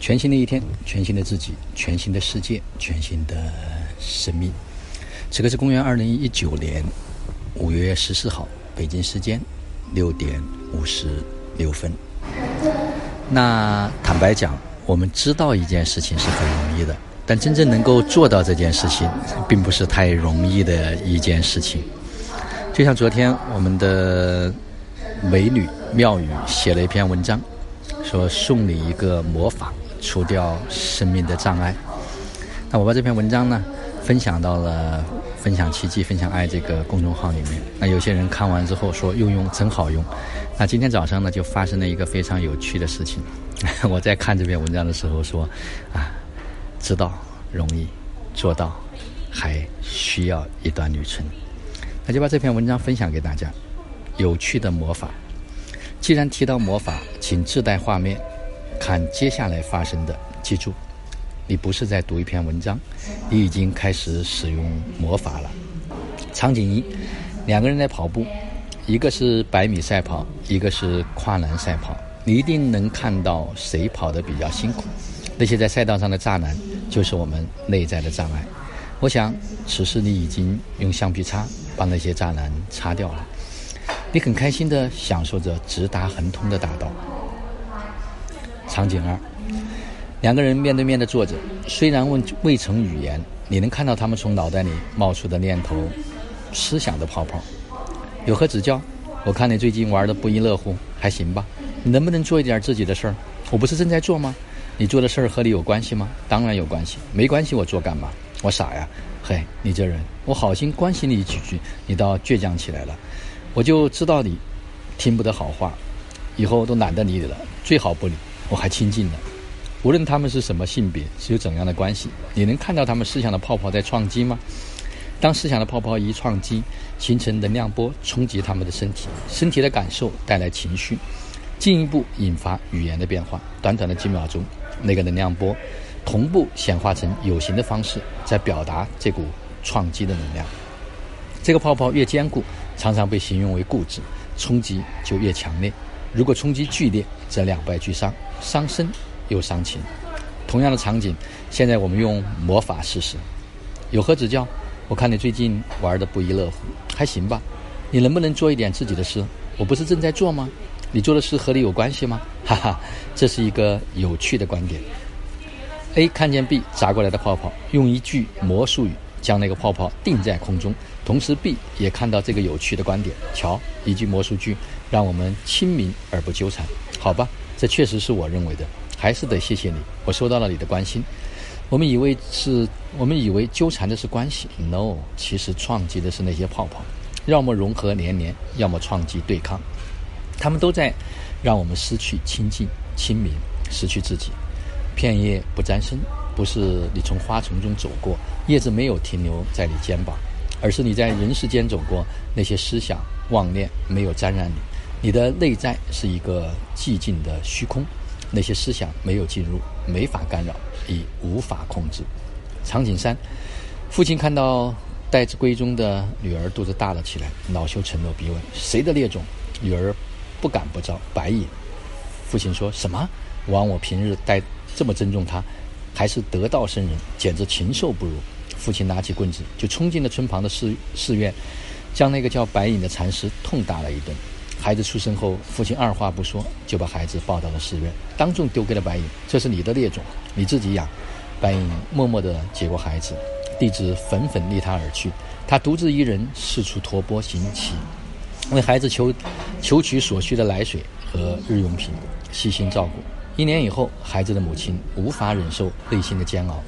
全新的一天，全新的自己，全新的世界，全新的生命。此刻是公元二零一九年五月十四号，北京时间六点五十六分。那坦白讲，我们知道一件事情是很容易的，但真正能够做到这件事情，并不是太容易的一件事情。就像昨天我们的美女妙语写了一篇文章，说送你一个魔法。除掉生命的障碍。那我把这篇文章呢分享到了“分享奇迹、分享爱”这个公众号里面。那有些人看完之后说用用真好用。那今天早上呢就发生了一个非常有趣的事情。我在看这篇文章的时候说啊，知道容易，做到还需要一段旅程。那就把这篇文章分享给大家。有趣的魔法。既然提到魔法，请自带画面。看接下来发生的，记住，你不是在读一篇文章，你已经开始使用魔法了。场景一，两个人在跑步，一个是百米赛跑，一个是跨栏赛跑。你一定能看到谁跑得比较辛苦。那些在赛道上的栅栏，就是我们内在的障碍。我想，此时你已经用橡皮擦把那些栅栏擦掉了。你很开心地享受着直达横通的大道。场景二，两个人面对面的坐着，虽然未未成语言，你能看到他们从脑袋里冒出的念头、思想的泡泡。有何指教？我看你最近玩的不亦乐乎，还行吧？你能不能做一点自己的事儿？我不是正在做吗？你做的事儿和你有关系吗？当然有关系，没关系我做干嘛？我傻呀！嘿，你这人，我好心关心你几句，你倒倔强起来了。我就知道你听不得好话，以后都懒得理你了，最好不理。我还亲近呢，无论他们是什么性别，是有怎样的关系，你能看到他们思想的泡泡在撞击吗？当思想的泡泡一撞击，形成能量波冲击他们的身体，身体的感受带来情绪，进一步引发语言的变化。短短的几秒钟，那个能量波同步显化成有形的方式，在表达这股撞击的能量。这个泡泡越坚固，常常被形容为固执，冲击就越强烈。如果冲击剧烈，则两败俱伤。伤身又伤情，同样的场景，现在我们用魔法试试，有何指教？我看你最近玩的不亦乐乎，还行吧？你能不能做一点自己的事？我不是正在做吗？你做的事和你有关系吗？哈哈，这是一个有趣的观点。A 看见 B 砸过来的泡泡，用一句魔术语将那个泡泡定在空中，同时 B 也看到这个有趣的观点。瞧，一句魔术句，让我们亲民而不纠缠，好吧？这确实是我认为的，还是得谢谢你，我收到了你的关心。我们以为是，我们以为纠缠的是关系，no，其实撞击的是那些泡泡，要么融合连连，要么撞击对抗，他们都在让我们失去亲近、亲民，失去自己。片叶不沾身，不是你从花丛中走过，叶子没有停留在你肩膀，而是你在人世间走过，那些思想妄念没有沾染你。你的内在是一个寂静的虚空，那些思想没有进入，没法干扰，已无法控制。场景三，父亲看到待字闺中的女儿肚子大了起来，恼羞成怒，逼问：“谁的孽种？”女儿不敢不招，白眼。父亲说什么？枉我平日待这么尊重她，还是得道生人，简直禽兽不如。父亲拿起棍子就冲进了村旁的寺寺院，将那个叫白影的禅师痛打了一顿。孩子出生后，父亲二话不说就把孩子抱到了寺院，当众丢给了白影。这是你的孽种，你自己养。白影默默地接过孩子，弟子愤愤离他而去。他独自一人四处托钵行乞，为孩子求求取所需的奶水和日用品，细心照顾。一年以后，孩子的母亲无法忍受内心的煎熬，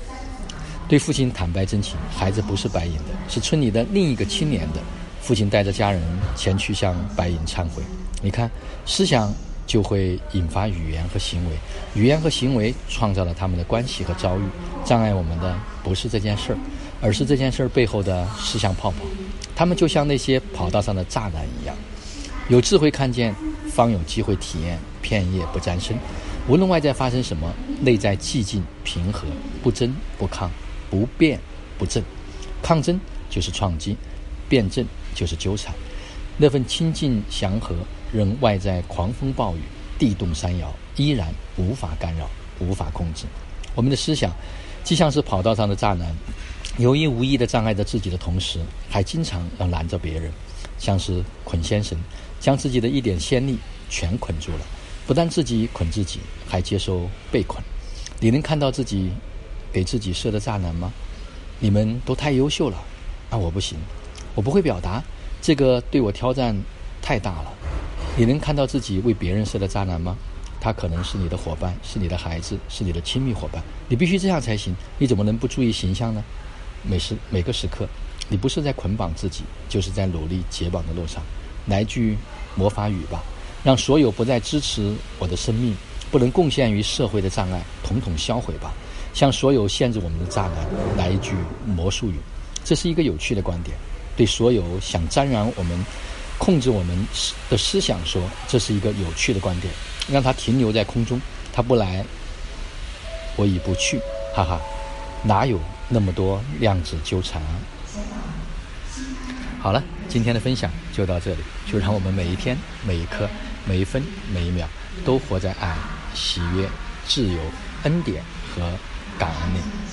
对父亲坦白真情：孩子不是白银的，是村里的另一个青年的。父亲带着家人前去向白银忏悔。你看，思想就会引发语言和行为，语言和行为创造了他们的关系和遭遇。障碍我们的不是这件事儿，而是这件事儿背后的思想泡泡。他们就像那些跑道上的栅栏一样。有智慧看见，方有机会体验。片叶不沾身，无论外在发生什么，内在寂静平和，不争不抗，不变不正。抗争就是创击，辩证。就是纠缠，那份清静祥和，任外在狂风暴雨、地动山摇，依然无法干扰。无法控制。我们的思想，既像是跑道上的栅栏，有意无意地障碍着自己的同时，还经常要拦着别人，像是捆仙绳，将自己的一点先例全捆住了。不但自己捆自己，还接受被捆。你能看到自己给自己设的栅栏吗？你们都太优秀了，那我不行，我不会表达，这个对我挑战太大了。你能看到自己为别人设的栅栏吗？他可能是你的伙伴，是你的孩子，是你的亲密伙伴。你必须这样才行。你怎么能不注意形象呢？每时每个时刻，你不是在捆绑自己，就是在努力解绑的路上。来句魔法语吧。让所有不再支持我的生命、不能贡献于社会的障碍统统销毁吧！向所有限制我们的栅栏来一句魔术语。这是一个有趣的观点。对所有想沾染我们、控制我们的思想说，这是一个有趣的观点。让它停留在空中，它不来，我已不去。哈哈，哪有那么多量子纠缠？好了，今天的分享就到这里。就让我们每一天、每一刻。每一分每一秒，都活在爱、喜悦、自由、恩典和感恩你。